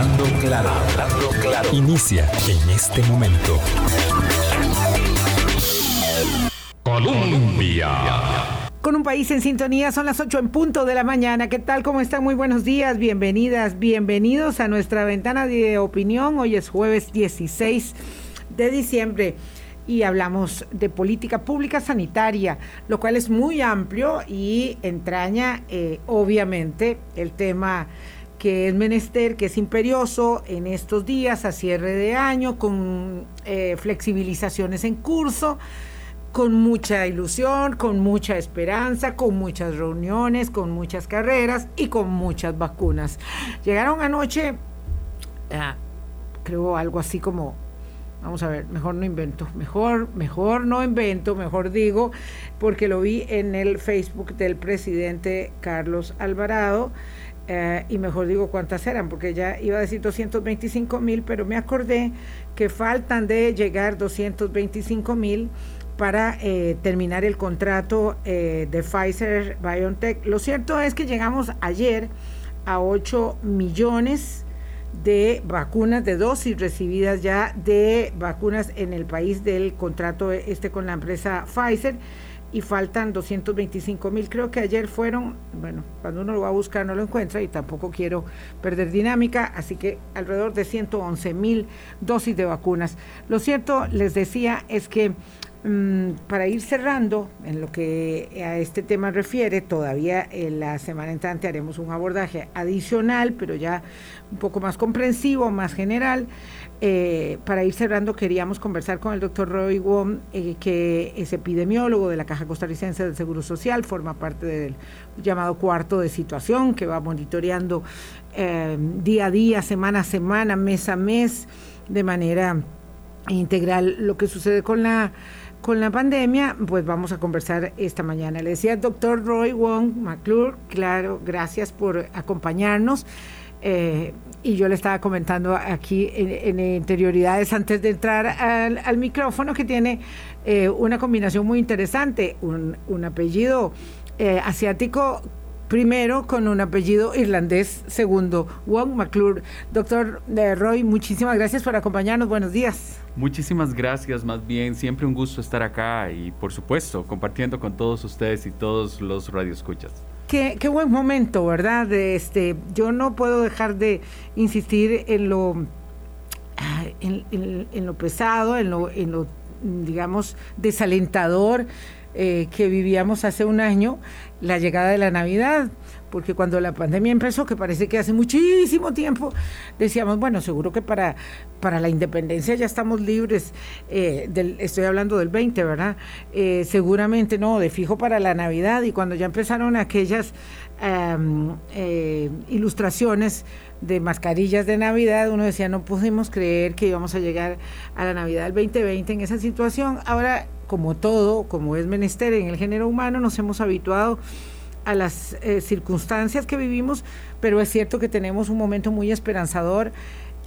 Hablando claro, hablando claro. Inicia en este momento. Colombia. Con un país en sintonía, son las 8 en punto de la mañana. ¿Qué tal? ¿Cómo están? Muy buenos días, bienvenidas, bienvenidos a nuestra ventana de opinión. Hoy es jueves 16 de diciembre y hablamos de política pública sanitaria, lo cual es muy amplio y entraña eh, obviamente el tema que es menester, que es imperioso en estos días a cierre de año, con eh, flexibilizaciones en curso, con mucha ilusión, con mucha esperanza, con muchas reuniones, con muchas carreras y con muchas vacunas. Llegaron anoche, ah, creo algo así como Vamos a ver, mejor no invento, mejor, mejor no invento, mejor digo, porque lo vi en el Facebook del presidente Carlos Alvarado. Eh, y mejor digo cuántas eran, porque ya iba a decir 225 mil, pero me acordé que faltan de llegar 225 mil para eh, terminar el contrato eh, de Pfizer BioNTech. Lo cierto es que llegamos ayer a 8 millones de vacunas de dosis recibidas ya de vacunas en el país del contrato este con la empresa Pfizer y faltan 225 mil. Creo que ayer fueron, bueno, cuando uno lo va a buscar no lo encuentra y tampoco quiero perder dinámica, así que alrededor de 111 mil dosis de vacunas. Lo cierto, les decía, es que para ir cerrando en lo que a este tema refiere, todavía la semana entrante haremos un abordaje adicional, pero ya un poco más comprensivo, más general. Eh, para ir cerrando, queríamos conversar con el doctor Roy Wong, eh, que es epidemiólogo de la Caja Costarricense del Seguro Social, forma parte del llamado cuarto de situación, que va monitoreando eh, día a día, semana a semana, mes a mes, de manera integral lo que sucede con la con la pandemia, pues vamos a conversar esta mañana. Le decía el doctor Roy Wong McClure, claro, gracias por acompañarnos. Eh, y yo le estaba comentando aquí en, interioridades antes de entrar al, micrófono que tiene eh, una combinación muy interesante, un, apellido eh, asiático primero con un apellido irlandés segundo, Wong McClure. Doctor Roy, muchísimas gracias por acompañarnos, buenos días. Muchísimas gracias, más bien, siempre un gusto estar acá y por supuesto compartiendo con todos ustedes y todos los radioescuchas. Qué, buen momento, ¿verdad? Este, yo no puedo dejar de insistir en lo, en, lo pesado, en lo, en lo, digamos, desalentador eh, que vivíamos hace un año, la llegada de la Navidad porque cuando la pandemia empezó, que parece que hace muchísimo tiempo, decíamos, bueno, seguro que para, para la independencia ya estamos libres, eh, del, estoy hablando del 20, ¿verdad? Eh, seguramente no, de fijo para la Navidad, y cuando ya empezaron aquellas eh, ilustraciones de mascarillas de Navidad, uno decía, no pudimos creer que íbamos a llegar a la Navidad del 2020 en esa situación. Ahora, como todo, como es menester en el género humano, nos hemos habituado a las eh, circunstancias que vivimos, pero es cierto que tenemos un momento muy esperanzador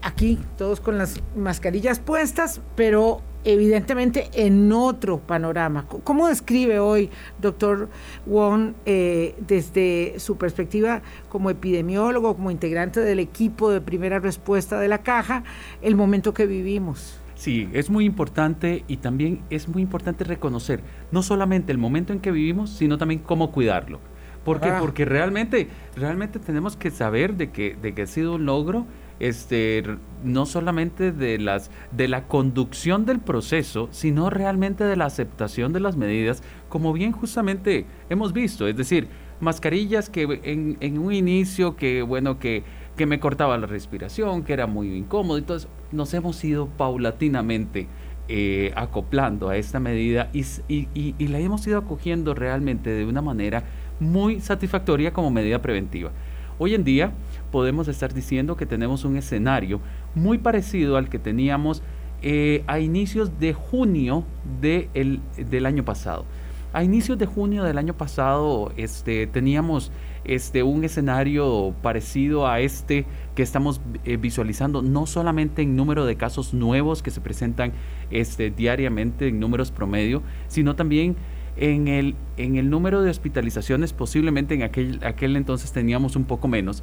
aquí, todos con las mascarillas puestas, pero evidentemente en otro panorama. ¿Cómo describe hoy, doctor Wong, eh, desde su perspectiva como epidemiólogo, como integrante del equipo de primera respuesta de la caja, el momento que vivimos? Sí, es muy importante y también es muy importante reconocer no solamente el momento en que vivimos, sino también cómo cuidarlo. ¿Por qué? Porque realmente, realmente tenemos que saber de que, de que ha sido un logro este, no solamente de, las, de la conducción del proceso, sino realmente de la aceptación de las medidas, como bien justamente hemos visto. Es decir, mascarillas que en, en un inicio que, bueno, que, que me cortaba la respiración, que era muy incómodo, entonces nos hemos ido paulatinamente eh, acoplando a esta medida y, la hemos ido acogiendo realmente de una manera muy satisfactoria como medida preventiva. Hoy en día podemos estar diciendo que tenemos un escenario muy parecido al que teníamos eh, a inicios de junio del año pasado. A inicios de junio del año pasado este, teníamos este, un escenario parecido a este que estamos eh, visualizando, no solamente en número de casos nuevos que se presentan este, diariamente en números promedio, sino también en el, en el número de hospitalizaciones posiblemente en aquel, aquel entonces teníamos un poco menos,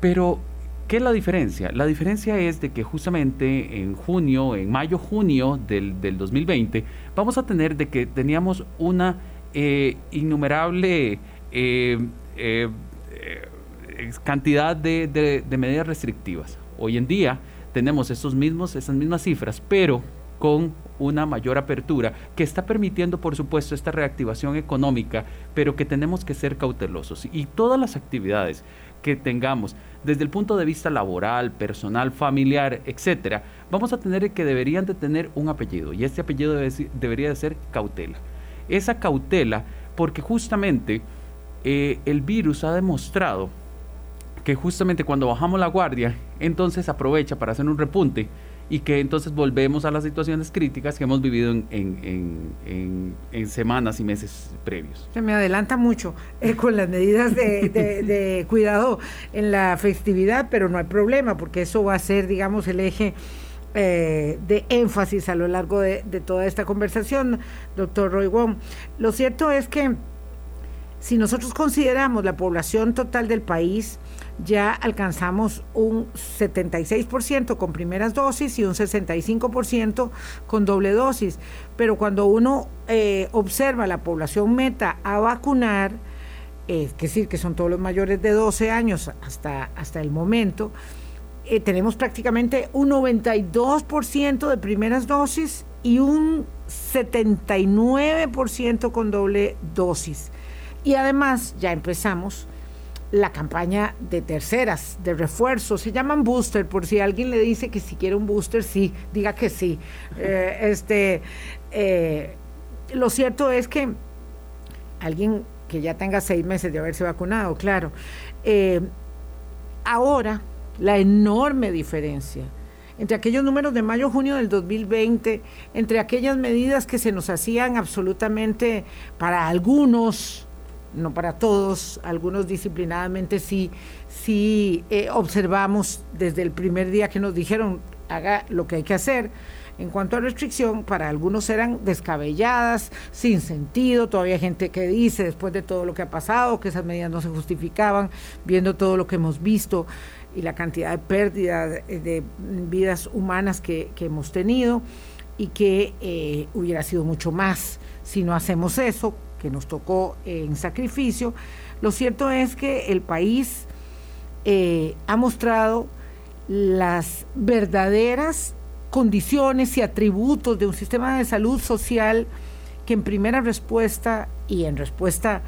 pero ¿Qué es la diferencia? La diferencia es de que justamente en junio, en mayo, junio del, 2020, vamos a tener de que teníamos una eh, innumerable eh, eh, cantidad de, de, medidas restrictivas. Hoy en día tenemos esos mismos, esas mismas cifras, pero con una mayor apertura que está permitiendo, por supuesto, esta reactivación económica, pero que tenemos que ser cautelosos. Y todas las actividades que tengamos desde el punto de vista laboral, personal, familiar, etcétera, vamos a tener que deberían de tener un apellido y este apellido debería de ser cautela. Esa cautela, porque justamente eh, el virus ha demostrado que justamente cuando bajamos la guardia, entonces aprovecha para hacer un repunte y que entonces volvemos a las situaciones críticas que hemos vivido en, semanas y meses previos. Se me adelanta mucho eh, con las medidas de, cuidado en la festividad, pero no hay problema porque eso va a ser, digamos, el eje eh, de énfasis a lo largo de, toda esta conversación, doctor Roy Wong. Lo cierto es que si nosotros consideramos la población total del país, ya alcanzamos un 76% con primeras dosis y un 65% con doble dosis. Pero cuando uno eh, observa la población meta a vacunar, es decir, que son todos los mayores de 12 años hasta, hasta el momento, eh, tenemos prácticamente un 92% de primeras dosis y un 79% con doble dosis. Y además ya empezamos la campaña de terceras, de refuerzo, se llaman booster, por si alguien le dice que si quiere un booster, sí, diga que sí. Eh, este, eh, lo cierto es que alguien que ya tenga seis meses de haberse vacunado, claro, eh, ahora la enorme diferencia entre aquellos números de mayo-junio del 2020, entre aquellas medidas que se nos hacían absolutamente para algunos, no para todos, algunos disciplinadamente sí, sí eh, observamos desde el primer día que nos dijeron haga lo que hay que hacer. En cuanto a restricción, para algunos eran descabelladas, sin sentido. Todavía hay gente que dice, después de todo lo que ha pasado, que esas medidas no se justificaban, viendo todo lo que hemos visto y la cantidad de pérdida de, vidas humanas que, hemos tenido y que eh, hubiera sido mucho más si no hacemos eso, que nos tocó en sacrificio, lo cierto es que el país eh, ha mostrado las verdaderas condiciones y atributos de un sistema de salud social que en primera respuesta y en respuesta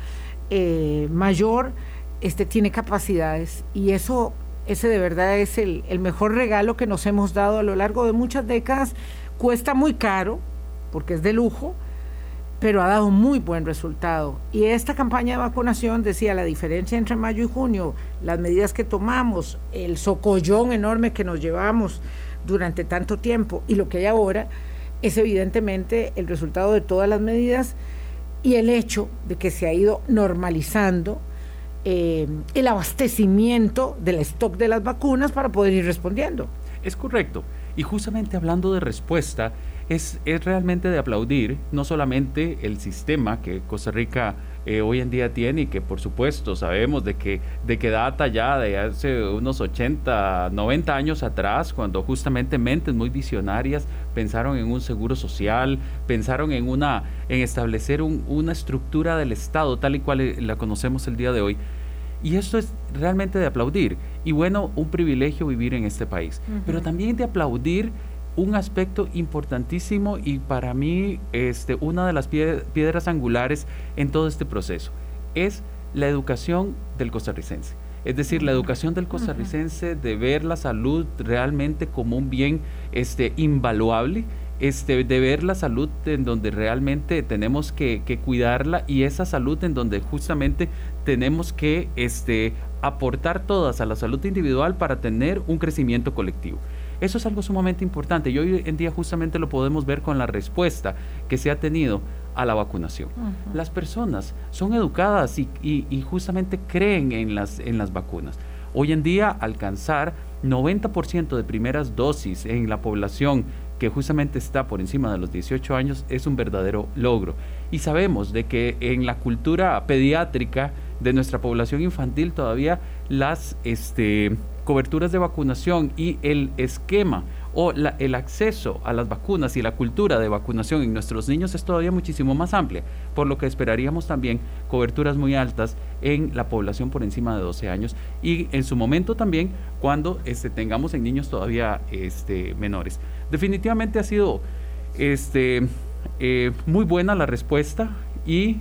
eh, mayor este, tiene capacidades y eso ese de verdad es el, el mejor regalo que nos hemos dado a lo largo de muchas décadas. Cuesta muy caro porque es de lujo, pero ha dado muy buen resultado. Y esta campaña de vacunación decía la diferencia entre mayo y junio, las medidas que tomamos, el socollón enorme que nos llevamos durante tanto tiempo y lo que hay ahora es evidentemente el resultado de todas las medidas y el hecho de que se ha ido normalizando eh, el abastecimiento del stock de las vacunas para poder ir respondiendo. Es correcto. Y justamente hablando de respuesta, es, es realmente de aplaudir no solamente el sistema que Costa Rica eh, hoy en día tiene y que por supuesto sabemos de que, de que data ya de hace unos 80, 90 años atrás, cuando justamente mentes muy visionarias pensaron en un seguro social, pensaron en, una, en establecer una estructura del Estado tal y cual eh, la conocemos el día de hoy. Y esto es realmente de aplaudir. Y bueno, un privilegio vivir en este país. Pero también de aplaudir un aspecto importantísimo y para mí este, una de las piedras angulares en todo este proceso es la educación del costarricense. Es decir, la educación del costarricense de ver la salud realmente como un bien este, invaluable, este, de ver la salud en donde realmente tenemos que, cuidarla y esa salud en donde justamente tenemos que este, aportar todas a la salud individual para tener un crecimiento colectivo. Eso es algo sumamente importante y hoy en día justamente lo podemos ver con la respuesta que se ha tenido a la vacunación. Las personas son educadas y, justamente creen en las, en las vacunas. Hoy en día alcanzar 90% de primeras dosis en la población que justamente está por encima de los 18 años es un verdadero logro. Y sabemos de que en la cultura pediátrica de nuestra población infantil todavía las, este, coberturas de vacunación y el esquema o el acceso a las vacunas y la cultura de vacunación en nuestros niños es todavía muchísimo más amplia, por lo que esperaríamos también coberturas muy altas en la población por encima de 12 años y en su momento también cuando este, tengamos en niños todavía este, menores. Definitivamente ha sido este, eh, muy buena la respuesta y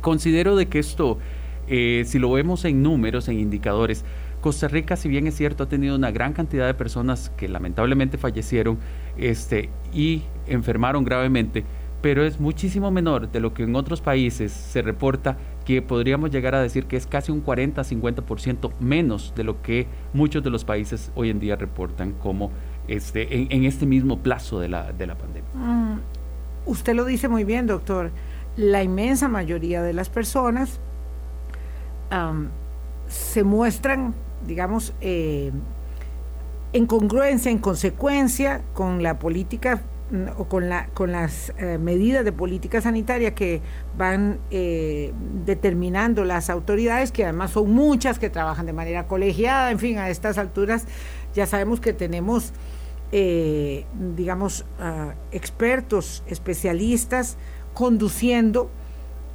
considero de que esto, eh, si lo vemos en números, en indicadores, Costa Rica, si bien es cierto, ha tenido una gran cantidad de personas que lamentablemente fallecieron este, y enfermaron gravemente, pero es muchísimo menor de lo que en otros países se reporta que podríamos llegar a decir que es casi un 40-50% menos de lo que muchos de los países hoy en día reportan como este, en, este mismo plazo de la, de la pandemia. Mm, usted lo dice muy bien, doctor. La inmensa mayoría de las personas se muestran digamos, eh, en congruencia, en consecuencia con la política mm, o con, la, con las eh, medidas de política sanitaria que van eh, determinando las autoridades, que además son muchas, que trabajan de manera colegiada, en fin, a estas alturas ya sabemos que tenemos, digamos, ah, expertos, especialistas conduciendo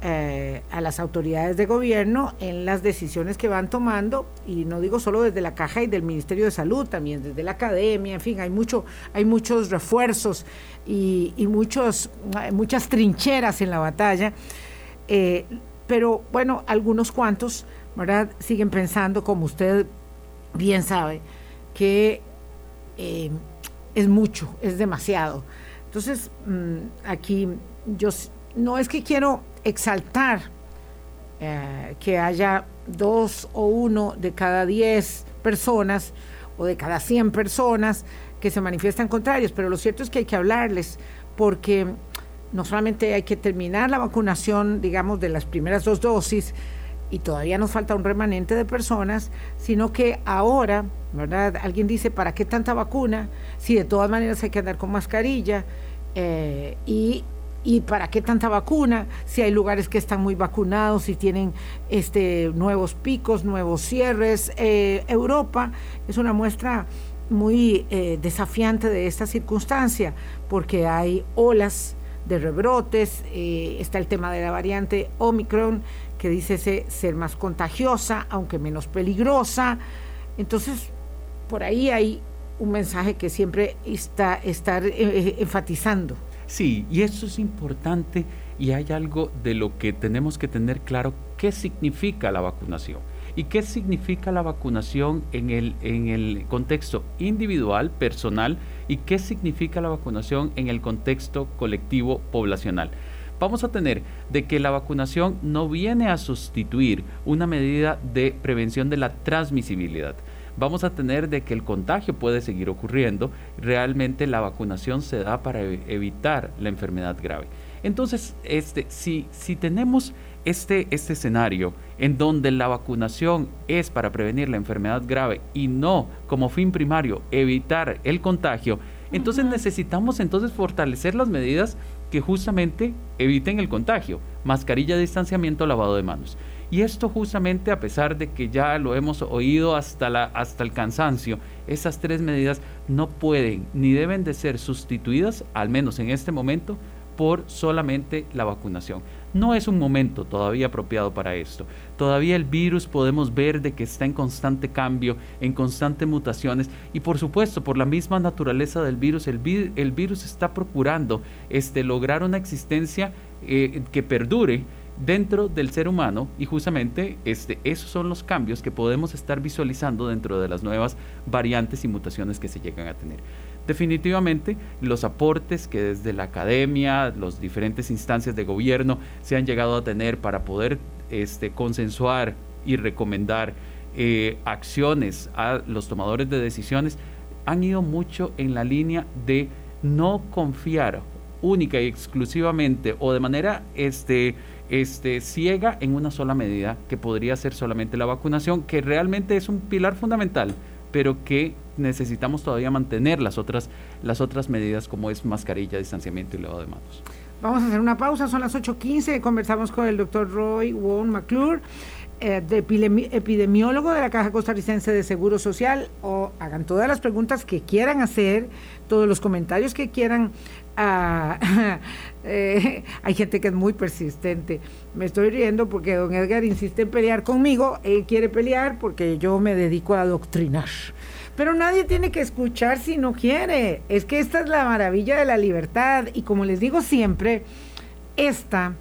eh, a las autoridades de gobierno en las decisiones que van tomando, y no digo solo desde la caja y del Ministerio de Salud, también desde la academia, en fin, hay, mucho, hay muchos refuerzos y, muchos, muchas trincheras en la batalla, eh, pero bueno, algunos cuantos, ¿verdad? Siguen pensando, como usted bien sabe, que eh, es mucho, es demasiado. Entonces, mm, aquí yo no es que quiero exaltar eh, que haya dos o uno de cada diez personas o de cada cien personas que se manifiestan contrarios, pero lo cierto es que hay que hablarles porque no solamente hay que terminar la vacunación, digamos, de las primeras dos dosis, y todavía nos falta un remanente de personas, sino que ahora, ¿verdad? Alguien dice, ¿para qué tanta vacuna? Si de todas maneras hay que andar con mascarilla eh, y ¿Y para qué tanta vacuna? Si hay lugares que están muy vacunados, si tienen este, nuevos picos, nuevos cierres. Eh, Europa es una muestra muy eh, desafiante de esta circunstancia, porque hay olas de rebrotes, eh, está el tema de la variante Omicron, que dice ser más contagiosa, aunque menos peligrosa. Entonces, por ahí hay un mensaje que siempre está estar enfatizando. Sí, y eso es importante y hay algo de lo que tenemos que tener claro qué significa la vacunación y qué significa la vacunación en el, en el contexto individual, personal y qué significa la vacunación en el contexto colectivo poblacional. Vamos a tener de que la vacunación no viene a sustituir una medida de prevención de la transmisibilidad vamos a tener de que el contagio puede seguir ocurriendo. Realmente la vacunación se da para evitar la enfermedad grave. Entonces, este, si, si tenemos este, este escenario en donde la vacunación es para prevenir la enfermedad grave y no como fin primario evitar el contagio, entonces necesitamos entonces fortalecer las medidas que justamente eviten el contagio, mascarilla, distanciamiento, lavado de manos. Y esto justamente a pesar de que ya lo hemos oído hasta, la, hasta el cansancio, esas tres medidas no pueden ni deben de ser sustituidas, al menos en este momento, por solamente la vacunación. No es un momento todavía apropiado para esto. Todavía el virus podemos ver de que está en constante cambio, en constantes mutaciones y por supuesto por la misma naturaleza del virus, el, virus está procurando este, lograr una existencia eh, que perdure dentro del ser humano y justamente este, esos son los cambios que podemos estar visualizando dentro de las nuevas variantes y mutaciones que se llegan a tener. Definitivamente los aportes que desde la academia, las diferentes instancias de gobierno se han llegado a tener para poder este, consensuar y recomendar eh, acciones a los tomadores de decisiones han ido mucho en la línea de no confiar única y exclusivamente o de manera este, este, ciega en una sola medida, que podría ser solamente la vacunación, que realmente es un pilar fundamental, pero que necesitamos todavía mantener las otras, las otras medidas como es mascarilla, distanciamiento y lavado de manos. Vamos a hacer una pausa, son las 8.15, conversamos con el doctor Roy Won McClure. eh, de epidemiólogo de la Caja Costarricense de Seguro Social o hagan todas las preguntas que quieran hacer, todos los comentarios que quieran. Ah, eh, hay gente que es muy persistente. Me estoy riendo porque don Edgar insiste en pelear conmigo. Él quiere pelear porque yo me dedico a adoctrinar. Pero nadie tiene que escuchar si no quiere. Es que esta es la maravilla de la libertad. Y como les digo siempre, esta,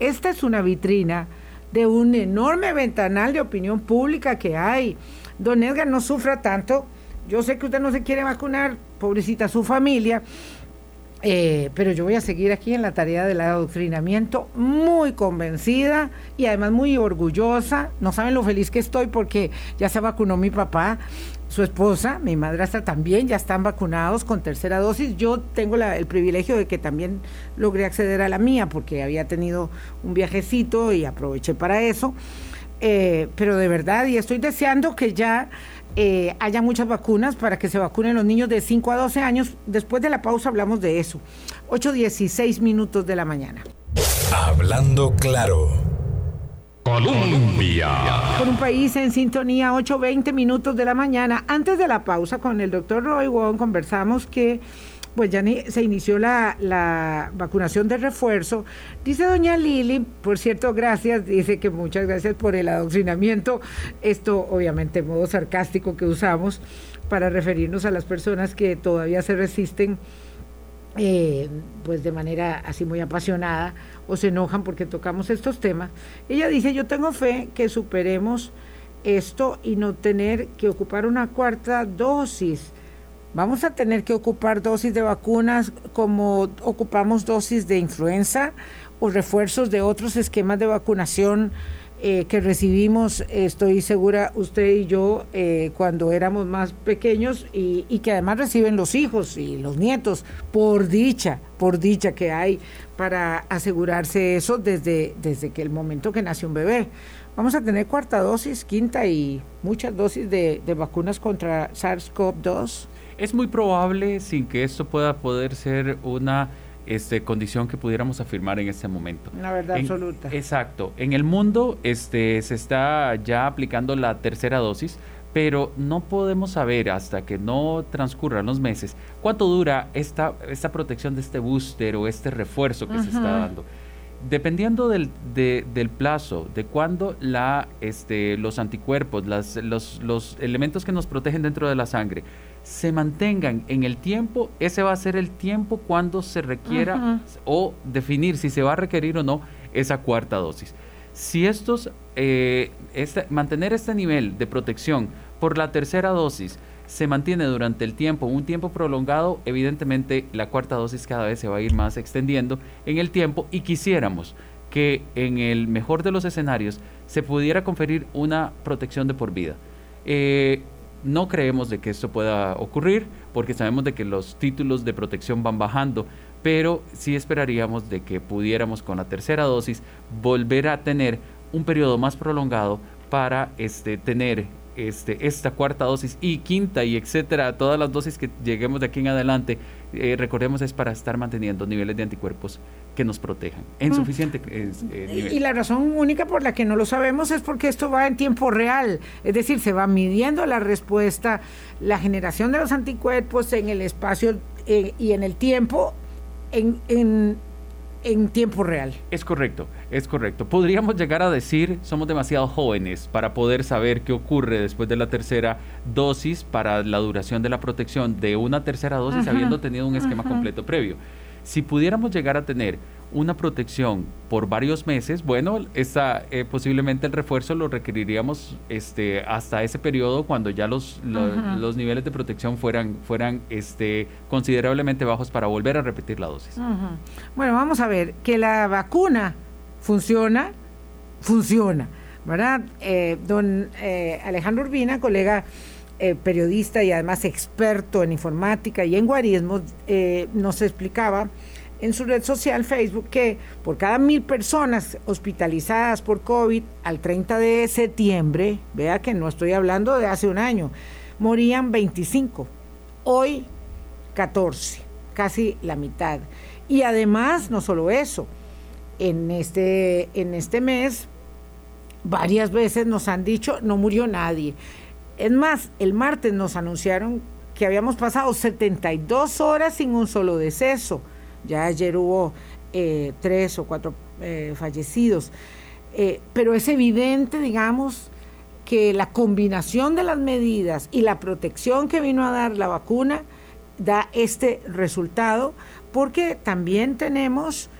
esta es una vitrina de un enorme ventanal de opinión pública que hay. Don Edgar, no sufra tanto. Yo sé que usted no se quiere vacunar, pobrecita su familia, eh, pero yo voy a seguir aquí en la tarea del adoctrinamiento, muy convencida y además muy orgullosa. No saben lo feliz que estoy porque ya se vacunó mi papá, su esposa, mi madrastra también, ya están vacunados con tercera dosis. Yo tengo el privilegio de que también logré acceder a la mía porque había tenido un viajecito y aproveché para eso. Eh, pero de verdad, y estoy deseando que ya eh, haya muchas vacunas para que se vacunen los niños de 5 a 12 años. Después de la pausa hablamos de eso. 8.16 minutos de la mañana. Hablando claro. Colombia. Con un país en sintonía, 8.20 minutos de la mañana. Antes de la pausa con el doctor Roy Wong conversamos que pues ya se inició la, la, vacunación de refuerzo. Dice doña Lili, por cierto, gracias, dice que muchas gracias por el adoctrinamiento, esto obviamente modo sarcástico que usamos para referirnos a las personas que todavía se resisten. Eh, pues de manera así muy apasionada o se enojan porque tocamos estos temas. Ella dice, yo tengo fe que superemos esto y no tener que ocupar una cuarta dosis Vamos a tener que ocupar dosis de vacunas como ocupamos dosis de influenza o refuerzos de otros esquemas de vacunación eh, que recibimos, estoy segura, usted y yo, eh, cuando éramos más pequeños y, que además reciben los hijos y los nietos, por dicha, por dicha que hay para asegurarse eso desde, desde que el momento que nace un bebé. Vamos a tener cuarta dosis, quinta y muchas dosis de, de vacunas contra SARS-CoV-2. Es muy probable sin que esto pueda poder ser una este, condición que pudiéramos afirmar en este momento. Una verdad absoluta. Exacto. En el mundo este, se está ya aplicando la tercera dosis, pero no podemos saber hasta que no transcurran los meses cuánto dura esta, esta protección de este booster o este refuerzo que se está dando. Dependiendo del, del plazo, de cuándo la, este, los anticuerpos, las, los, los elementos que nos protegen dentro de la sangre, se mantengan en el tiempo, ese va a ser el tiempo cuando se requiera o definir si se va a requerir o no esa cuarta dosis. Si estos, eh, este, mantener este nivel de protección por la tercera dosis se mantiene durante el tiempo, un tiempo prolongado, evidentemente la cuarta dosis cada vez se va a ir más extendiendo en el tiempo y quisiéramos que en el mejor de los escenarios se pudiera conferir una protección de por vida. Eh, no creemos de que esto pueda ocurrir porque sabemos de que los títulos de protección van bajando, pero sí esperaríamos de que pudiéramos con la tercera dosis volver a tener un periodo más prolongado para este, tener este, esta cuarta dosis y quinta y etcétera, todas las dosis que lleguemos de aquí en adelante, eh, recordemos es para estar manteniendo niveles de anticuerpos que nos protejan en mm. suficiente eh, nivel. Y la razón única por la que no lo sabemos es porque esto va en tiempo real, es decir, se va midiendo la respuesta, la generación de los anticuerpos en el espacio eh, y en el tiempo en, en, en tiempo real. Es correcto, es correcto. Podríamos llegar a decir, somos demasiado jóvenes para poder saber qué ocurre después de la tercera dosis para la duración de la protección de una tercera dosis habiendo tenido un esquema completo previo. Si pudiéramos llegar a tener una protección por varios meses, bueno, esta, eh, posiblemente el refuerzo lo requeriríamos este, hasta ese periodo cuando ya los, los, niveles de protección fueran, fueran este, considerablemente bajos para volver a repetir la dosis. Bueno, vamos a ver, que la vacuna funciona, funciona, ¿verdad? Eh, don eh, Alejandro Urbina, colega periodista y además experto en informática y en guarismos, nos explicaba en su red social Facebook que por cada mil personas hospitalizadas por COVID al 30 de septiembre, vea que no estoy hablando de hace un año, morían 25. Hoy 14, casi la mitad. Y además, no solo eso, en este, en este mes varias veces nos han dicho no murió nadie. Es más, el martes nos anunciaron que habíamos pasado 72 horas sin un solo deceso. Ya ayer hubo eh, tres o cuatro eh, fallecidos. Eh, pero es evidente, digamos, que la combinación de las medidas y la protección que vino a dar la vacuna da este resultado, porque también tenemos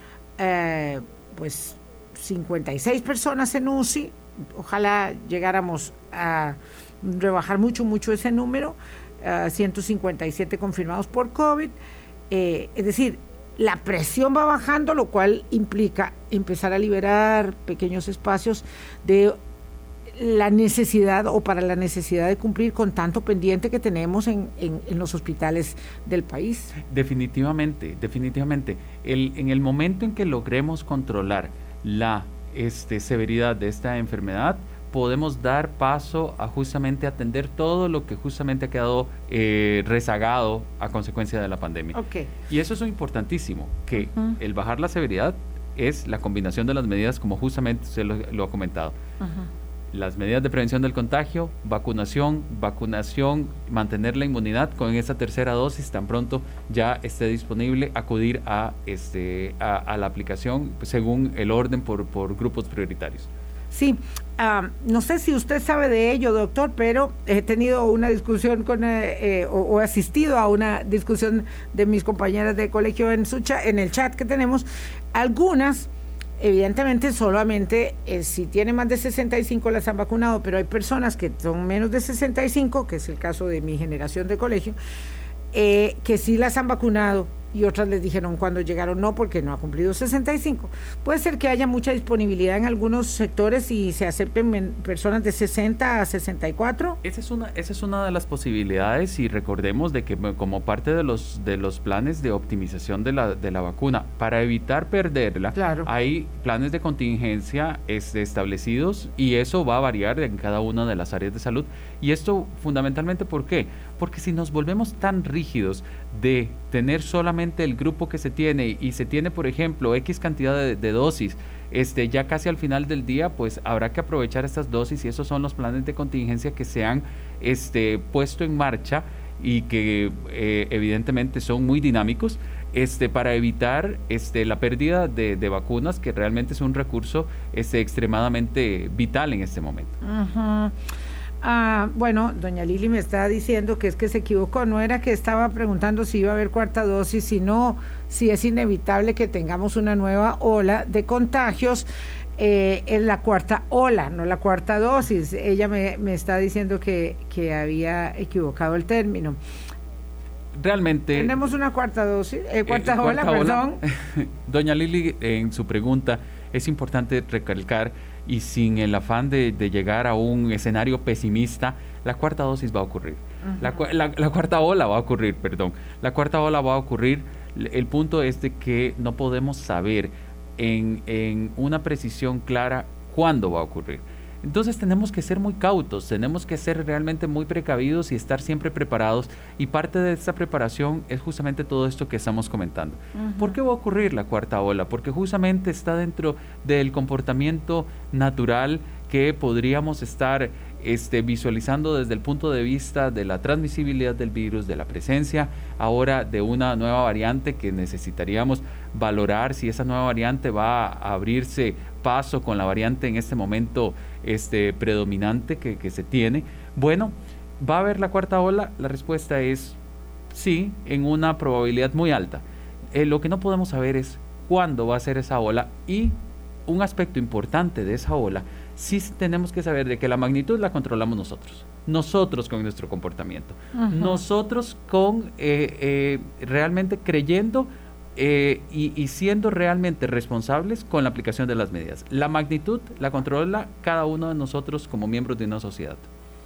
pues 56 personas en UCI, ojalá llegáramos a rebajar mucho, mucho ese número, 157 confirmados por COVID. Es decir, la presión va bajando, lo cual implica empezar a liberar pequeños espacios de la necesidad o para la necesidad de cumplir con tanto pendiente que tenemos en, los hospitales del país. Definitivamente, definitivamente. El, en el momento en que logremos controlar la este, severidad de esta enfermedad, podemos dar paso a justamente atender todo lo que justamente ha quedado eh, rezagado a consecuencia de la pandemia. Y eso es importantísimo, que el bajar la severidad es la combinación de las medidas como justamente se lo, ha comentado. Las medidas de prevención del contagio, vacunación, vacunación, mantener la inmunidad con esa tercera dosis tan pronto ya esté disponible, acudir a, este, a, la aplicación según el orden por, por grupos prioritarios. Sí, ah, no sé si usted sabe de ello, doctor, pero he tenido una discusión con, eh, eh, o, asistido a una discusión de mis compañeras de colegio en, su en el chat que tenemos. Algunas, evidentemente, solamente eh, si tienen más de 65 las han vacunado, pero hay personas que son menos de 65, que es el caso de mi generación de colegio, que sí las han vacunado y otras les dijeron cuando llegaron no porque no ha cumplido 65. Puede ser que haya mucha disponibilidad en algunos sectores y se acepten personas de 60 a 64. Esa es una esa es una de las posibilidades y recordemos de que como parte de los de los planes de optimización de la, de la vacuna para evitar perderla, hay planes de contingencia este, establecidos y eso va a variar en cada una de las áreas de salud y esto fundamentalmente ¿por qué? Porque si nos volvemos tan rígidos de tener solamente el grupo que se tiene y se tiene, por ejemplo, X cantidad de, dosis, este, ya casi al final del día, pues habrá que aprovechar estas dosis y esos son los planes de contingencia que se han este, puesto en marcha y que eh, evidentemente son muy dinámicos este, para evitar este, la pérdida de, vacunas, que realmente es un recurso este, extremadamente vital en este momento. Ah, bueno, doña Lili me está diciendo que es que se equivocó, no era que estaba preguntando si iba a haber cuarta dosis, sino si es inevitable que tengamos una nueva ola de contagios. Eh, es la cuarta ola, no la cuarta dosis. Ella me, está diciendo que, había equivocado el término. Realmente. Tenemos una cuarta dosis, eh, cuarta, eh, ola, perdón. Doña Lili, en su pregunta, es importante recalcar y sin el afán de, llegar a un escenario pesimista, la cuarta dosis va a ocurrir. la, cuarta ola va a ocurrir, perdón. La cuarta ola va a ocurrir. El punto es de que no podemos saber en, en una precisión clara cuándo va a ocurrir. Entonces tenemos que ser muy cautos, tenemos que ser realmente muy precavidos y estar siempre preparados. Y parte de esta preparación es justamente todo esto que estamos comentando. ¿Por qué va a ocurrir la cuarta ola? Porque justamente está dentro del comportamiento natural que podríamos estar este, visualizando desde el punto de vista de la transmisibilidad del virus, de la presencia ahora de una nueva variante que necesitaríamos valorar si esa nueva variante va a abrirse paso con la variante en este momento este, predominante que, se tiene. Bueno, ¿va a haber la cuarta ola? La respuesta es sí, en una probabilidad muy alta. Eh, lo que no podemos saber es cuándo va a ser esa ola y un aspecto importante de esa ola, sí tenemos que saber de que la magnitud la controlamos nosotros, nosotros con nuestro comportamiento, nosotros con eh, eh, realmente creyendo eh, y, siendo realmente responsables con la aplicación de las medidas. La magnitud la controla cada uno de nosotros como miembros de una sociedad.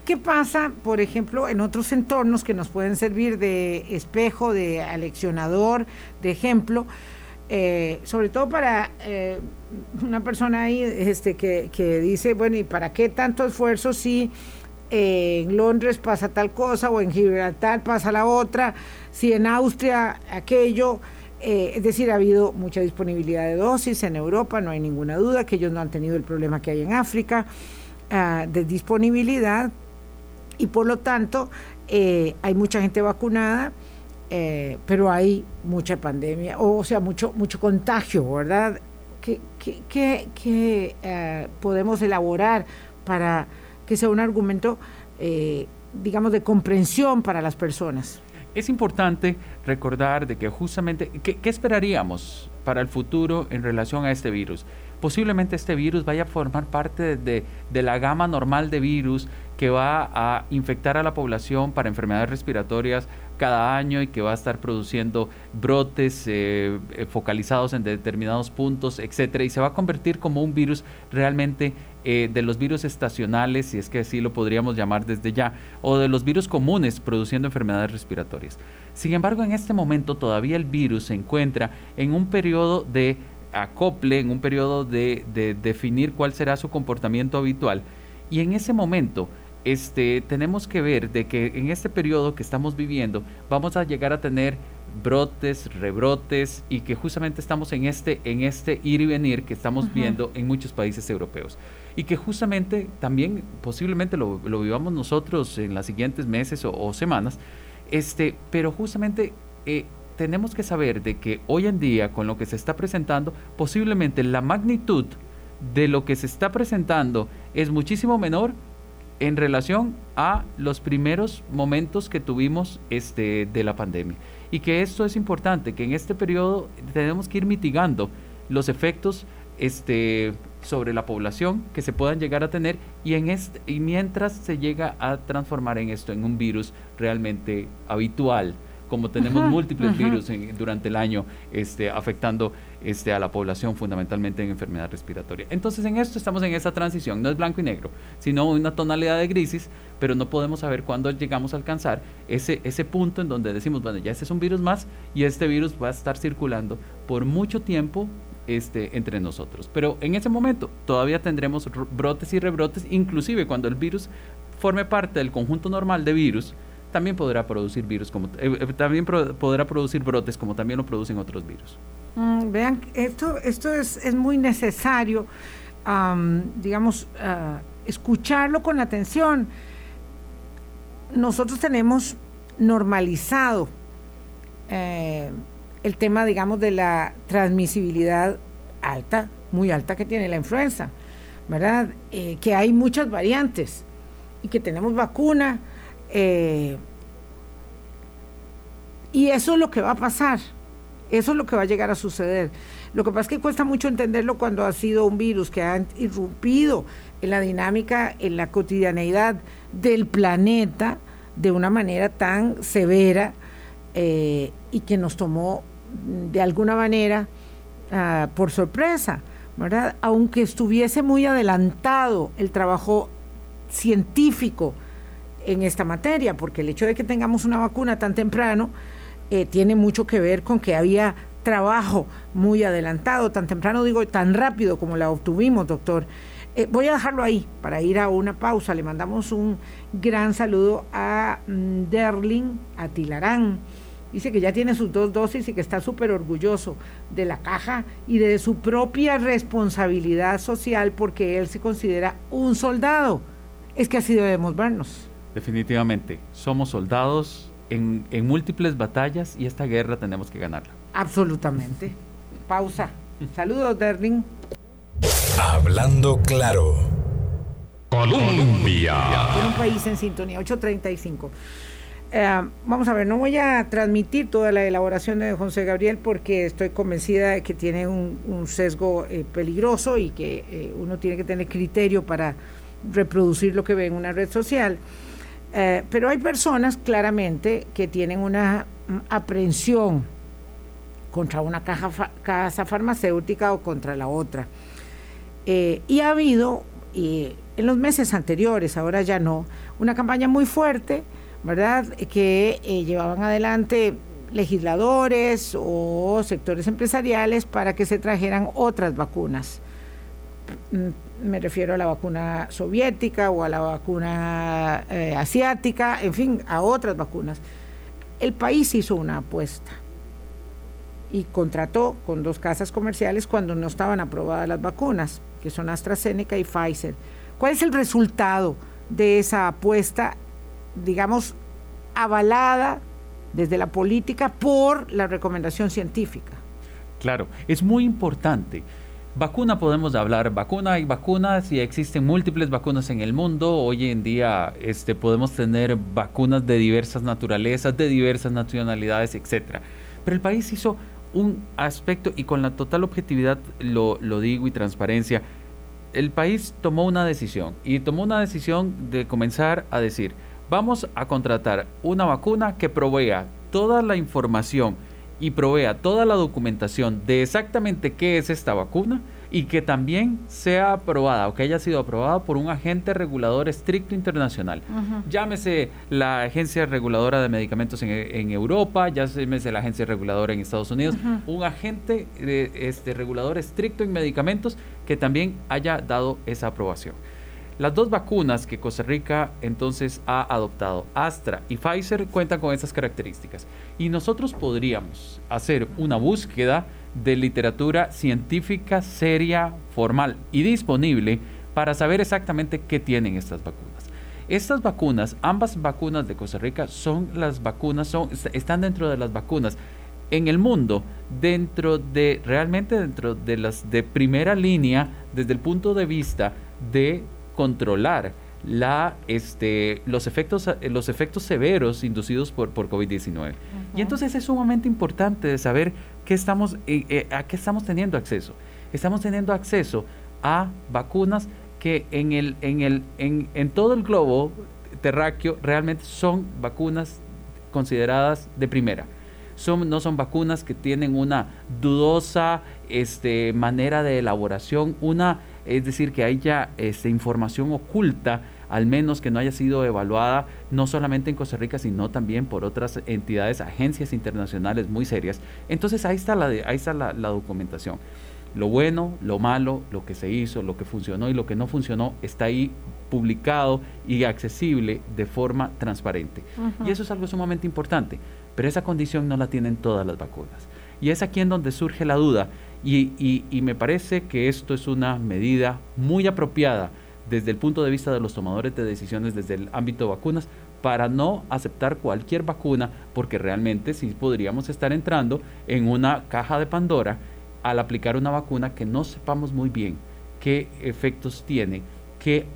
¿Qué pasa, por ejemplo, en otros entornos que nos pueden servir de espejo, de aleccionador, de ejemplo? Eh, sobre todo para eh, una persona ahí este, que, que, dice, bueno, ¿y para qué tanto esfuerzo si en Londres pasa tal cosa o en Gibraltar pasa la otra, si en Austria aquello? Eh, es decir, ha habido mucha disponibilidad de dosis en Europa, no hay ninguna duda que ellos no han tenido el problema que hay en África ah, de disponibilidad y por lo tanto eh, hay mucha gente vacunada, eh, pero hay mucha pandemia, o, sea, mucho, mucho contagio, ¿verdad? ¿Qué, qué, podemos elaborar para que sea un argumento, digamos, de comprensión para las personas? Es importante recordar de que justamente, ¿qué, esperaríamos para el futuro en relación a este virus? Posiblemente este virus vaya a formar parte de, la gama normal de virus que va a infectar a la población para enfermedades respiratorias cada año y que va a estar produciendo brotes eh, eh, focalizados en determinados puntos, etcétera, y se va a convertir como un virus realmente eh, de los virus estacionales, si es que así lo podríamos llamar desde ya, o de los virus comunes produciendo enfermedades respiratorias. Sin embargo, en este momento todavía el virus se encuentra en un periodo de acople, en un periodo de, definir cuál será su comportamiento habitual. Y en ese momento, este, tenemos que ver de que en este periodo que estamos viviendo vamos a llegar a tener brotes, rebrotes y que justamente estamos en este, en este ir y venir que estamos viendo en muchos países europeos y que justamente también posiblemente lo, vivamos nosotros en las siguientes meses o, semanas, este, pero justamente eh, tenemos que saber de que hoy en día con lo que se está presentando, posiblemente la magnitud de lo que se está presentando es muchísimo menor en relación a los primeros momentos que tuvimos este, de la pandemia. Y que esto es importante, que en este periodo tenemos que ir mitigando los efectos este, sobre la población que se puedan llegar a tener y, en este, y mientras se llega a transformar en esto en un virus realmente habitual como tenemos múltiples virus durante el año este, afectando este, a la población fundamentalmente en enfermedad respiratoria. Entonces en esto estamos en esa transición, no es blanco y negro, sino una tonalidad de grises, pero no podemos saber cuándo llegamos a alcanzar ese, ese punto en donde decimos, bueno, ya este es un virus más y este virus va a estar circulando por mucho tiempo este, entre nosotros. Pero en ese momento todavía tendremos brotes y rebrotes, inclusive cuando el virus forme parte del conjunto normal de virus, también podrá producir virus como eh, eh, también podrá producir brotes como también lo producen otros virus. Mm, vean, esto, esto es, es muy necesario, digamos, ah, escucharlo con atención. Nosotros tenemos normalizado eh, el tema, digamos, de la transmisibilidad alta, muy alta que tiene la influenza, ¿verdad? Eh, que hay muchas variantes y que tenemos vacuna. Eh, y eso es lo que va a pasar, eso es lo que va a llegar a suceder. Lo que pasa es que cuesta mucho entenderlo cuando ha sido un virus que ha irrumpido en la dinámica, en la cotidianeidad del planeta de una manera tan severa eh, y que nos tomó de alguna manera ah, por sorpresa, ¿verdad? Aunque estuviese muy adelantado el trabajo científico en esta materia, porque el hecho de que tengamos una vacuna tan temprano eh, tiene mucho que ver con que había trabajo muy adelantado, tan temprano digo, tan rápido como la obtuvimos, doctor. Eh, voy a dejarlo ahí para ir a una pausa. Le mandamos un gran saludo a mm, Derling Atilarán Dice que ya tiene sus dos dosis y que está súper orgulloso de la caja y de su propia responsabilidad social porque él se considera un soldado. Es que así debemos vernos. Definitivamente, somos soldados en, múltiples batallas y esta guerra tenemos que ganarla. Absolutamente. Pausa. Saludos, Derling. Hablando claro. Colombia. un país en sintonía, 835. Eh, vamos a ver, no voy a transmitir toda la elaboración de José Gabriel porque estoy convencida de que tiene un, sesgo eh, peligroso y que eh, uno tiene que tener criterio para reproducir lo que ve en una red social. Pero hay personas claramente que tienen una mm, aprehensión contra una caja casa farmacéutica o contra la otra. y ha habido, en los meses anteriores, ahora ya no, una campaña muy fuerte ¿verdad? Que eh, llevaban adelante legisladores o sectores empresariales para que se trajeran otras vacunas. Me refiero a la vacuna soviética o a la vacuna eh, asiática, en fin, a otras vacunas. El país hizo una apuesta y contrató con dos casas comerciales cuando no estaban aprobadas las vacunas, que son AstraZeneca y Pfizer. ¿Cuál es el resultado de esa apuesta, digamos, avalada desde la política por la recomendación científica? Claro, es muy importante. Vacuna podemos hablar, vacuna y vacunas y existen múltiples vacunas en el mundo. Hoy en día este, podemos tener vacunas de diversas naturalezas, de diversas nacionalidades, etc. Pero el país hizo un aspecto, y con la total objetividad lo, lo digo y transparencia, el país tomó una decisión y tomó una decisión de comenzar a decir, vamos a contratar una vacuna que provea toda la información y provea toda la documentación de exactamente qué es esta vacuna y que también sea aprobada o que haya sido aprobada por un agente regulador estricto internacional. Llámese la Agencia Reguladora de Medicamentos en, Europa, llámese la Agencia Reguladora en Estados Unidos, un agente este, regulador estricto en medicamentos que también haya dado esa aprobación. Las dos vacunas que Costa Rica entonces ha adoptado, Astra y Pfizer, cuentan con esas características. Y nosotros podríamos hacer una búsqueda de literatura científica seria, formal y disponible para saber exactamente qué tienen estas vacunas. Estas vacunas, ambas vacunas de Costa Rica son las vacunas, son, están dentro de las vacunas en el mundo, dentro de, realmente dentro de las de primera línea, desde el punto de vista de controlar la, este, los, efectos, los efectos severos inducidos por, por COVID-19. Y entonces es sumamente importante de saber qué estamos, eh, eh, a qué estamos teniendo acceso. Estamos teniendo acceso a vacunas que en, el, en, el, en, en todo el globo terráqueo realmente son vacunas consideradas de primera. Son, no son vacunas que tienen una dudosa este, manera de elaboración, una es decir, que haya este, información oculta, al menos que no haya sido evaluada no solamente en Costa Rica, sino también por otras entidades, agencias internacionales muy serias. Entonces ahí está la, ahí está la, documentación. Lo bueno, lo malo, lo que se hizo, lo que funcionó y lo que no funcionó está ahí publicado y accesible de forma transparente. Y eso es algo sumamente importante, pero esa condición no la tienen todas las vacunas. Y es aquí en donde surge la duda y, me parece que esto es una medida muy apropiada desde el punto de vista de los tomadores de decisiones desde el ámbito de vacunas para no aceptar cualquier vacuna porque realmente sí podríamos estar entrando en una caja de Pandora al aplicar una vacuna que no sepamos muy bien qué efectos tiene, qué,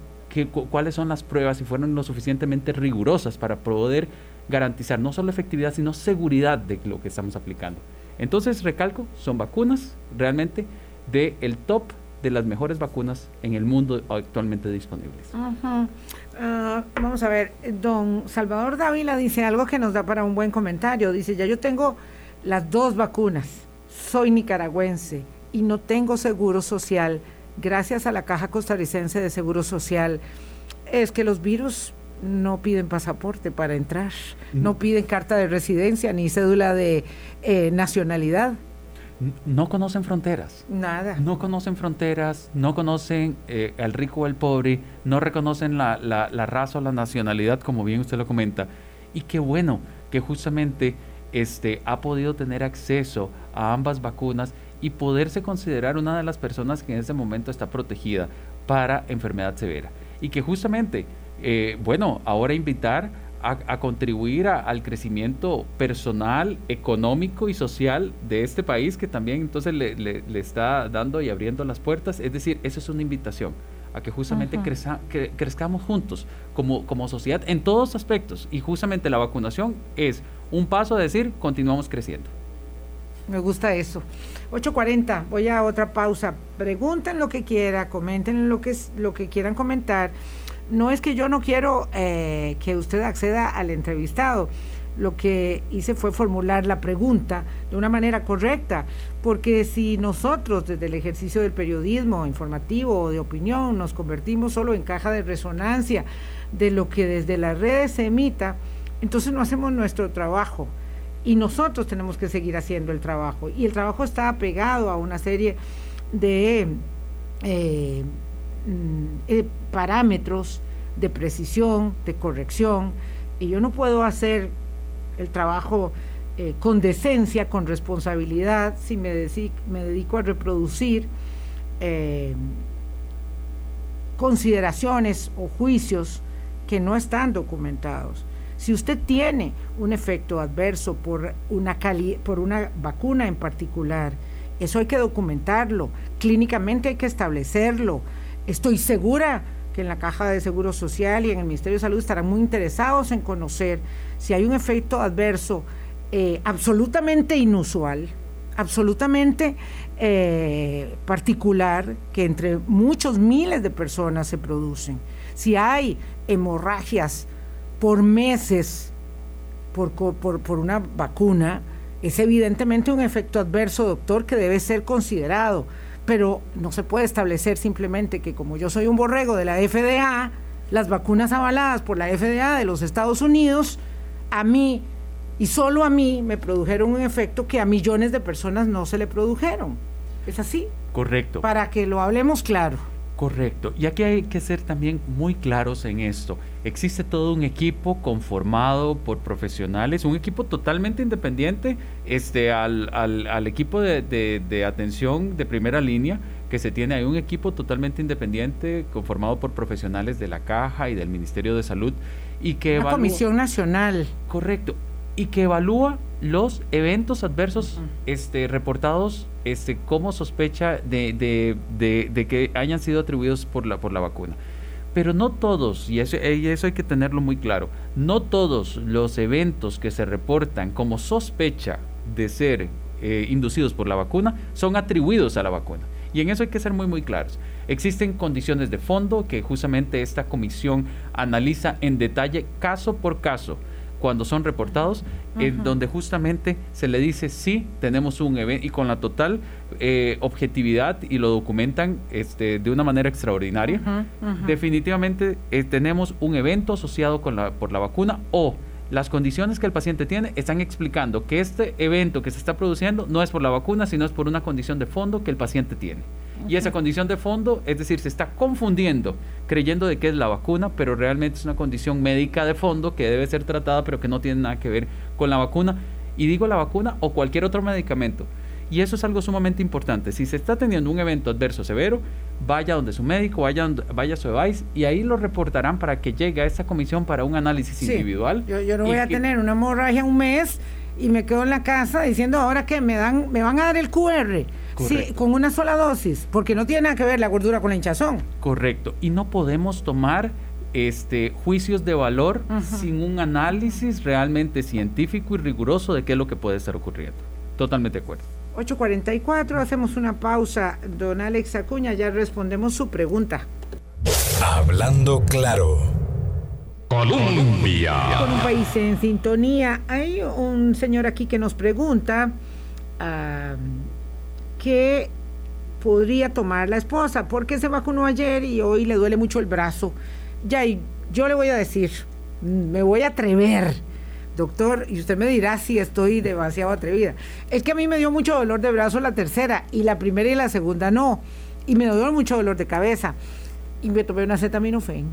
cuáles son las pruebas y fueron lo suficientemente rigurosas para poder garantizar no solo efectividad, sino seguridad de lo que estamos aplicando. Entonces, recalco, son vacunas realmente del el top de las mejores vacunas en el mundo actualmente disponibles. Ah, vamos a ver, don Salvador Dávila dice algo que nos da para un buen comentario. Dice, ya yo tengo las dos vacunas, soy nicaragüense y no tengo seguro social gracias a la Caja Costarricense de Seguro Social. Es que los virus no piden pasaporte para entrar, no piden carta de residencia ni cédula de eh, nacionalidad. No conocen fronteras. Nada. No conocen fronteras, no conocen eh, al rico o al pobre, no reconocen la, la, raza o la nacionalidad, como bien usted lo comenta. Y qué bueno que justamente este, ha podido tener acceso a ambas vacunas y poderse considerar una de las personas que en este momento está protegida para enfermedad severa. Y que justamente eh, bueno, ahora invitar a, contribuir al crecimiento personal, económico y social de este país que también entonces le, está dando y abriendo las puertas. Es decir, eso es una invitación a que justamente crezcamos juntos como, como sociedad en todos aspectos. Y justamente la vacunación es un paso a decir, continuamos creciendo. Me gusta eso. 8.40, voy a otra pausa. Pregunten lo que quieran, comenten lo que, lo que quieran comentar no es que yo no quiero eh, que usted acceda al entrevistado. Lo que hice fue formular la pregunta de una manera correcta, porque si nosotros desde el ejercicio del periodismo informativo o de opinión nos convertimos solo en caja de resonancia de lo que desde las redes se emita, entonces no hacemos nuestro trabajo y nosotros tenemos que seguir haciendo el trabajo. Y el trabajo está apegado a una serie de eh, Mm, eh, parámetros de precisión, de corrección, y yo no puedo hacer el trabajo eh, con decencia, con responsabilidad, si me, dedico a reproducir consideraciones o juicios que no están documentados. Si usted tiene un efecto adverso por una, vacuna en particular, eso hay que documentarlo, clínicamente hay que establecerlo. Estoy segura que en la Caja de Seguro Social y en el Ministerio de Salud estarán muy interesados en conocer si hay un efecto adverso eh, absolutamente inusual, absolutamente eh, particular, que entre muchos miles de personas se producen. Si hay hemorragias por meses por, por, una vacuna, es evidentemente un efecto adverso, doctor, que debe ser considerado, pero no se puede establecer simplemente que como yo soy un borrego de la FDA, las vacunas avaladas por la FDA de los Estados Unidos, a mí y solo a mí me produjeron un efecto que a millones de personas no se le produjeron. ¿Es así? Correcto. Para que lo hablemos claro. Correcto. Y aquí hay que ser también muy claros en esto. Existe todo un equipo conformado por profesionales, un equipo totalmente independiente este, al, al, equipo de, de, atención de primera línea que se tiene. Hay un equipo totalmente independiente conformado por profesionales de la Caja y del Ministerio de Salud. Y que Una comisión nacional. Correcto. Y que evalúa los eventos adversos este, reportados este, como sospecha de, de, que hayan sido atribuidos por la, por la vacuna. Pero no todos, y eso, eso hay que tenerlo muy claro, no todos los eventos que se reportan como sospecha de ser eh, inducidos por la vacuna son atribuidos a la vacuna. Y en eso hay que ser muy, muy claros. Existen condiciones de fondo que justamente esta comisión analiza en detalle caso por caso cuando son reportados, en donde justamente se le dice sí, tenemos un evento y con la total eh, objetividad y lo documentan este, de una manera extraordinaria. Definitivamente eh, tenemos un evento asociado con la, por la vacuna o las condiciones que el paciente tiene están explicando que este evento que se está produciendo no es por la vacuna, sino es por una condición de fondo que el paciente tiene. Y esa condición de fondo, es decir, se está confundiendo, creyendo de que es la vacuna, pero realmente es una condición médica de fondo que debe ser tratada, pero que no tiene nada que ver con la vacuna. Y digo la vacuna o cualquier otro medicamento. Y eso es algo sumamente importante. Si se está teniendo un evento adverso severo, vaya donde su médico, vaya, vaya a su device y ahí lo reportarán para que llegue a esa comisión para un análisis individual. Yo, yo no voy a tener una hemorragia un mes y me quedo en la casa diciendo ahora que me dan, me van a dar el QR. Sí, con una sola dosis, porque no tiene nada que ver la gordura con la hinchazón. Correcto. Y no podemos tomar este, juicios de valor sin un análisis realmente científico y riguroso de qué es lo que puede estar ocurriendo. Totalmente de acuerdo. 8.44, hacemos una pausa. Don Alex Acuña, ya respondemos su pregunta. Hablando claro. Colombia. Con un país en sintonía. Hay un señor aquí que nos pregunta uh, qué podría tomar la esposa, porque se vacunó ayer y hoy le duele mucho el brazo. Ya, y yo le voy a decir, me voy a atrever doctor, y usted me dirá si estoy demasiado atrevida. Es que a mí me dio mucho dolor de brazo la tercera, y la primera y la segunda no. Y me dio mucho dolor de cabeza. Y me tomé una acetaminofén.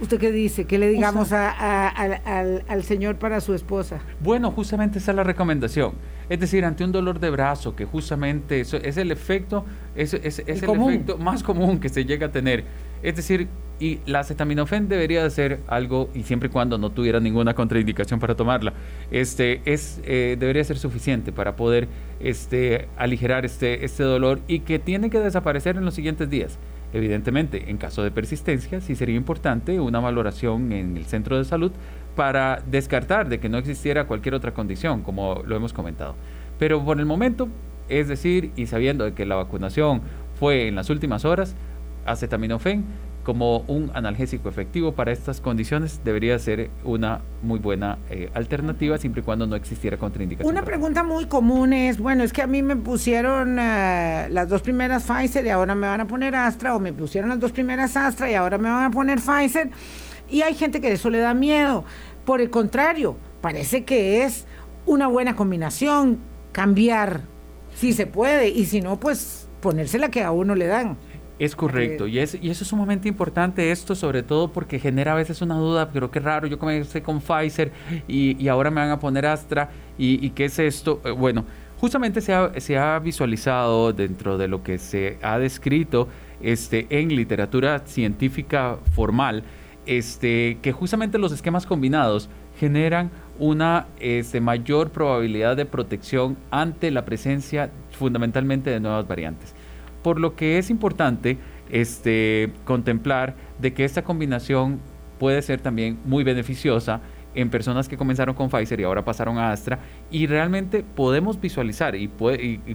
¿Usted qué dice? ¿Qué le digamos al, señor para su esposa? Bueno, justamente esa es la recomendación. Es decir, ante un dolor de brazo, que justamente eso es el efecto, es, es, el efecto más común que se llega a tener. Es decir, y la acetaminofén debería de ser algo, y siempre y cuando no tuviera ninguna contraindicación para tomarla, este, es, eh, debería ser suficiente para poder este, aligerar este, este dolor y que tiene que desaparecer en los siguientes días. Evidentemente, en caso de persistencia, sí sería importante una valoración en el centro de salud para descartar de que no existiera cualquier otra condición, como lo hemos comentado. Pero por el momento, es decir, y sabiendo que la vacunación fue en las últimas horas, acetaminofén como un analgésico efectivo para estas condiciones debería ser una muy buena eh, alternativa siempre y cuando no existiera contraindicación. Una pregunta muy común es, bueno, es que a mí me pusieron eh, las dos primeras Pfizer y ahora me van a poner Astra o me pusieron las dos primeras Astra y ahora me van a poner Pfizer y hay gente que eso le da miedo. Por el contrario, parece que es una buena combinación cambiar si se puede y si no, pues ponerse la que a uno le dan. Es correcto, y, es, y eso es sumamente importante esto, sobre todo porque genera a veces una duda, pero qué raro, yo comencé con Pfizer y, y ahora me van a poner Astra, y, qué es esto? Eh, bueno, justamente se ha, se ha, visualizado dentro de lo que se ha descrito este, en literatura científica formal, este, que justamente los esquemas combinados generan una este, mayor probabilidad de protección ante la presencia fundamentalmente de nuevas variantes. Por lo que es importante este, contemplar de que esta combinación puede ser también muy beneficiosa en personas que comenzaron con Pfizer y ahora pasaron a Astra y realmente podemos visualizar y,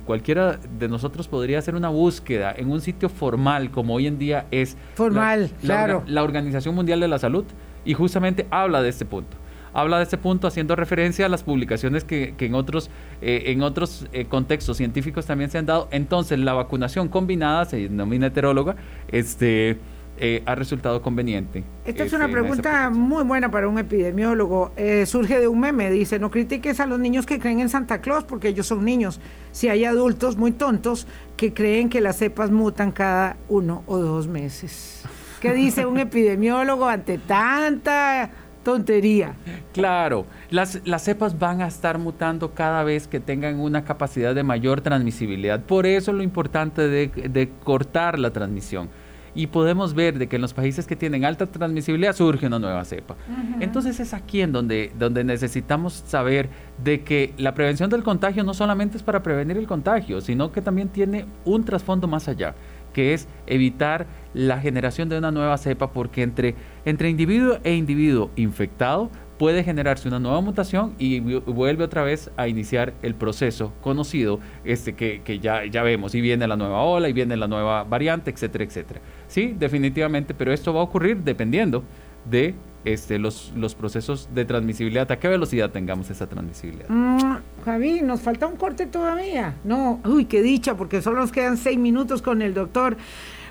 cualquiera de nosotros podría hacer una búsqueda en un sitio formal como hoy en día es formal, claro. la Organización Mundial de la Salud y justamente habla de este punto habla de este punto haciendo referencia a las publicaciones que, en otros, eh, en otros eh, contextos científicos también se han dado. Entonces, la vacunación combinada, se denomina heteróloga, este, eh, ha resultado conveniente. Esta es una este, pregunta muy buena para un epidemiólogo. surge de un meme, dice, no critiques a los niños que creen en Santa Claus porque ellos son niños. Si hay adultos muy tontos que creen que las cepas mutan cada uno o dos meses. ¿Qué dice un epidemiólogo ante tanta tontería. Claro, las, las cepas van a estar mutando cada vez que tengan una capacidad de mayor transmisibilidad. Por eso lo importante de, cortar la transmisión. Y podemos ver de que en los países que tienen alta transmisibilidad surge una nueva cepa. Entonces es aquí en donde, donde necesitamos saber de que la prevención del contagio no solamente es para prevenir el contagio, sino que también tiene un trasfondo más allá que es evitar la generación de una nueva cepa, porque entre, entre individuo e individuo infectado puede generarse una nueva mutación y vuelve otra vez a iniciar el proceso conocido este que, que, ya, ya vemos, y viene la nueva ola, y viene la nueva variante, etcétera, etcétera. Sí, definitivamente, pero esto va a ocurrir dependiendo de este, los, los procesos de transmisibilidad, a qué velocidad tengamos esa transmisibilidad. Mm, Javi, nos falta un corte todavía. No, uy, qué dicha, porque solo nos quedan seis minutos con el doctor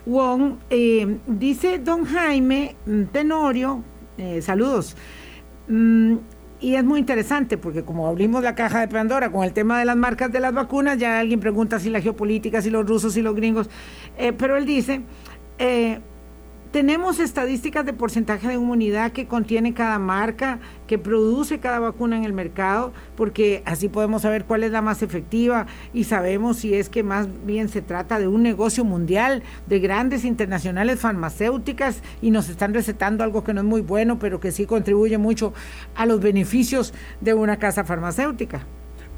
Wong. Eh, dice don Jaime mm, Tenorio, eh, saludos. Mm, y es muy interesante porque como abrimos la caja de Pandora con el tema de las marcas de las vacunas, ya alguien pregunta si la geopolítica, si los rusos, si los gringos, eh, pero él dice, tenemos estadísticas de porcentaje de inmunidad que contiene cada marca, que produce cada vacuna en el mercado, porque así podemos saber cuál es la más efectiva y sabemos si es que más bien se trata de un negocio mundial de grandes internacionales farmacéuticas y nos están recetando algo que no es muy bueno, pero que sí contribuye mucho a los beneficios de una casa farmacéutica.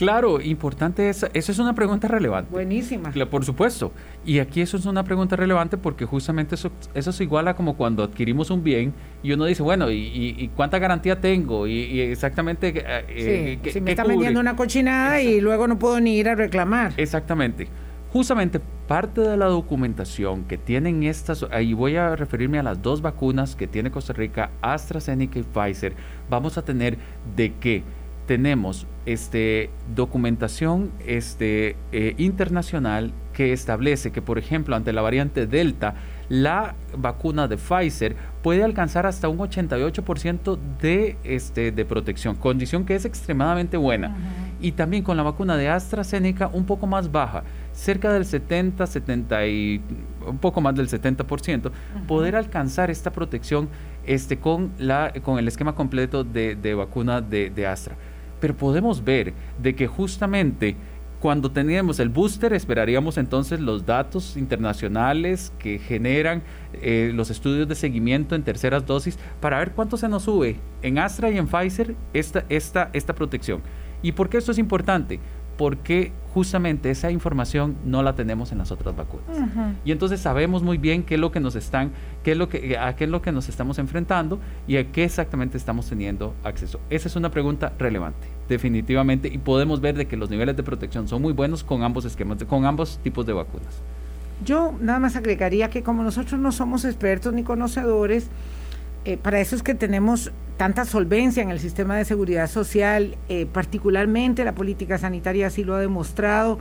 Claro, importante, esa, eso es una pregunta relevante. Buenísima. Por supuesto. Y aquí eso es una pregunta relevante porque justamente eso, eso es igual a como cuando adquirimos un bien y uno dice, bueno, ¿y, cuánta garantía tengo? Y, exactamente... Eh, eh, si me está vendiendo una cochinada y luego no puedo ni ir a reclamar. Exactamente. Justamente parte de la documentación que tienen estas, ahí voy a referirme a las dos vacunas que tiene Costa Rica, AstraZeneca y Pfizer, vamos a tener de qué tenemos este, documentación este, eh, internacional que establece que, por ejemplo, ante la variante Delta, la vacuna de Pfizer puede alcanzar hasta un 88% de, este, de protección, condición que es extremadamente buena. Y también con la vacuna de AstraZeneca un poco más baja, cerca del 70, 70 y un poco más del 70%, poder alcanzar esta protección este, con, la, con el esquema completo de, de vacuna de, de Astra pero podemos ver de que justamente cuando teníamos el booster esperaríamos entonces los datos internacionales que generan eh, los estudios de seguimiento en terceras dosis para ver cuánto se nos sube en Astra y en Pfizer esta, esta, esta protección. ¿Y por qué esto es importante? Porque justamente esa información no la tenemos en las otras vacunas. Y entonces sabemos muy bien qué es lo que nos están, qué es lo que, a qué es lo que nos estamos enfrentando y a qué exactamente estamos teniendo acceso. Esa es una pregunta relevante, definitivamente, y podemos ver de que los niveles de protección son muy buenos con ambos esquemas, con ambos tipos de vacunas. Yo nada más agregaría que como nosotros no somos expertos ni conocedores, eh, para eso es que tenemos tanta solvencia en el sistema de seguridad social, eh, particularmente la política sanitaria así lo ha demostrado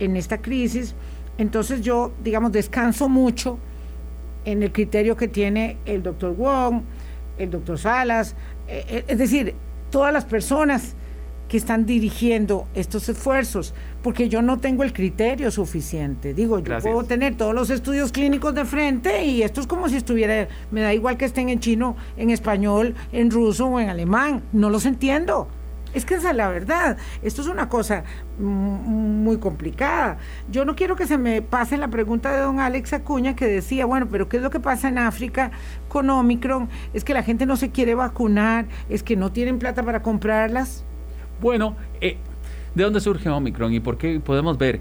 en esta crisis. Entonces yo, digamos, descanso mucho en el criterio que tiene el doctor Wong, el doctor Salas, eh, es decir, todas las personas que están dirigiendo estos esfuerzos, porque yo no tengo el criterio suficiente. Digo, yo puedo tener todos los estudios clínicos de frente y esto es como si estuviera, me da igual que estén en chino, en español, en ruso o en alemán, no los entiendo. Es que esa es la verdad. Esto es una cosa muy complicada. Yo no quiero que se me pase la pregunta de don Alex Acuña que decía, bueno, pero ¿qué es lo que pasa en África con Omicron? Es que la gente no se quiere vacunar, es que no tienen plata para comprarlas. Bueno, eh, ¿de dónde surge Omicron y por qué podemos ver?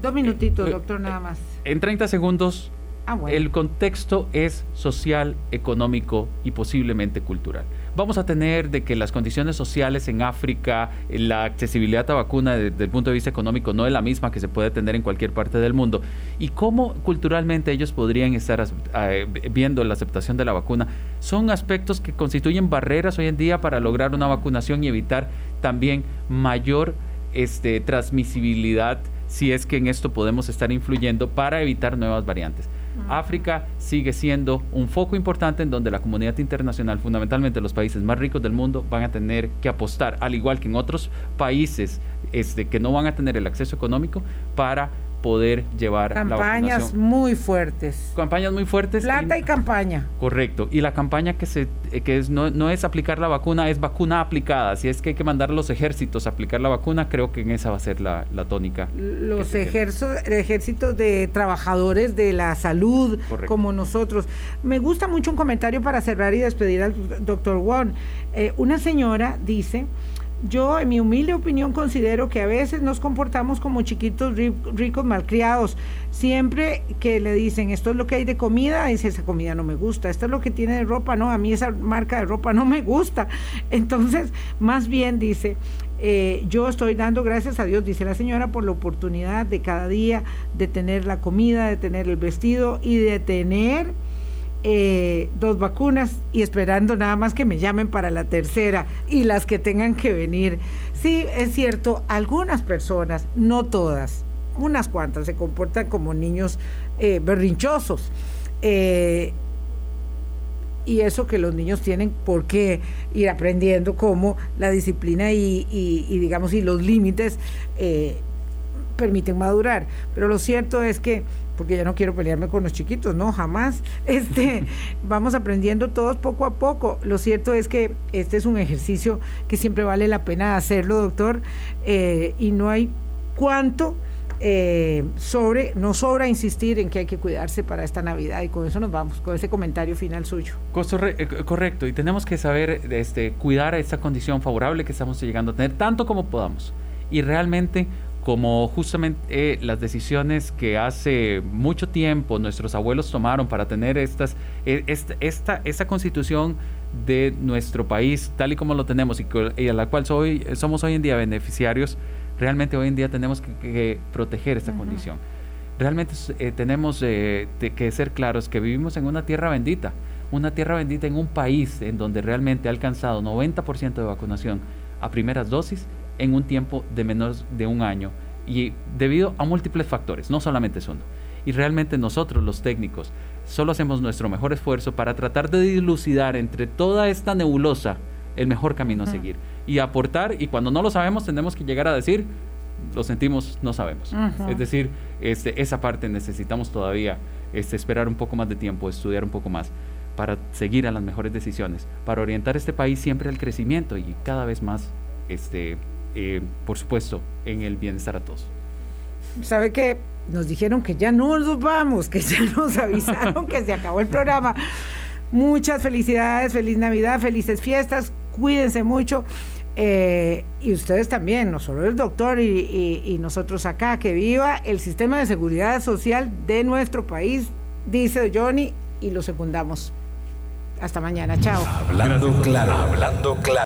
Dos minutitos, eh, doctor, nada más. En 30 segundos, ah, el contexto es social, económico y posiblemente cultural vamos a tener de que las condiciones sociales en África, la accesibilidad a vacuna desde el punto de vista económico no es la misma que se puede tener en cualquier parte del mundo, y cómo culturalmente ellos podrían estar eh, viendo la aceptación de la vacuna, son aspectos que constituyen barreras hoy en día para lograr una vacunación y evitar también mayor este, transmisibilidad si es que en esto podemos estar influyendo para evitar nuevas variantes. África sigue siendo un foco importante en donde la comunidad internacional, fundamentalmente los países más ricos del mundo, van a tener que apostar, al igual que en otros países este, que no van a tener el acceso económico, para poder llevar campañas muy fuertes. Campañas muy fuertes. Plata y, campaña. Correcto. Y la campaña que se que es no, no es aplicar la vacuna, es vacuna aplicada. Si es que hay que mandar a los ejércitos a aplicar la vacuna, creo que en esa va a ser la, tónica. Los ejércitos de trabajadores de la salud, como nosotros. Me gusta mucho un comentario para cerrar y despedir al doctor Wong. Eh, una señora dice yo, en mi humilde opinión, considero que a veces nos comportamos como chiquitos ricos malcriados. Siempre que le dicen esto es lo que hay de comida, dice esa comida no me gusta. Esto es lo que tiene de ropa, no, a mí esa marca de ropa no me gusta. Entonces, más bien dice, eh, yo estoy dando gracias a Dios, dice la señora, por la oportunidad de cada día de tener la comida, de tener el vestido y de tener eh, dos vacunas y esperando nada más que me llamen para la tercera y las que tengan que venir. Sí, es cierto, algunas personas, no todas, unas cuantas se comportan como niños eh, berrinchosos. Eh, y eso que los niños tienen por qué ir aprendiendo como la disciplina y, y digamos, y los límites permiten madurar. Pero lo cierto es que porque ya no quiero pelearme con los chiquitos, no, jamás. Este, vamos aprendiendo todos poco a poco. Lo cierto es que este es un ejercicio que siempre vale la pena hacerlo, doctor, eh, y no hay cuánto eh, sobre, no sobra insistir en que hay que cuidarse para esta Navidad y con eso nos vamos, con ese comentario final suyo. Eh, correcto, y tenemos que saber este, cuidar esta condición favorable que estamos llegando a tener tanto como podamos. Y realmente como justamente eh, las decisiones que hace mucho tiempo nuestros abuelos tomaron para tener estas, eh, esta, esta, constitución de nuestro país tal y como lo tenemos y, a la cual soy, somos hoy en día beneficiarios, realmente hoy en día tenemos que, proteger esta condición. Realmente eh, tenemos que ser claros que vivimos en una tierra bendita, una tierra bendita en un país en donde realmente ha alcanzado 90% de vacunación a primeras dosis en un tiempo de menos de un año y debido a múltiples factores, no solamente uno. Y realmente nosotros los técnicos solo hacemos nuestro mejor esfuerzo para tratar de dilucidar entre toda esta nebulosa el mejor camino a seguir y aportar y cuando no lo sabemos tenemos que llegar a decir lo sentimos, no sabemos. Es decir, este, esa parte necesitamos todavía este, esperar un poco más de tiempo, estudiar un poco más para seguir a las mejores decisiones, para orientar este país siempre al crecimiento y cada vez más este, eh, por supuesto, en el bienestar a todos. ¿Sabe que Nos dijeron que ya no nos vamos, que ya nos avisaron que se acabó el programa. Muchas felicidades, feliz Navidad, felices fiestas, cuídense mucho. Eh, y ustedes también, no solo el doctor y, y, nosotros acá, que viva el sistema de seguridad social de nuestro país, dice Johnny, y lo secundamos. Hasta mañana, chao. Hablando claro, hablando claro.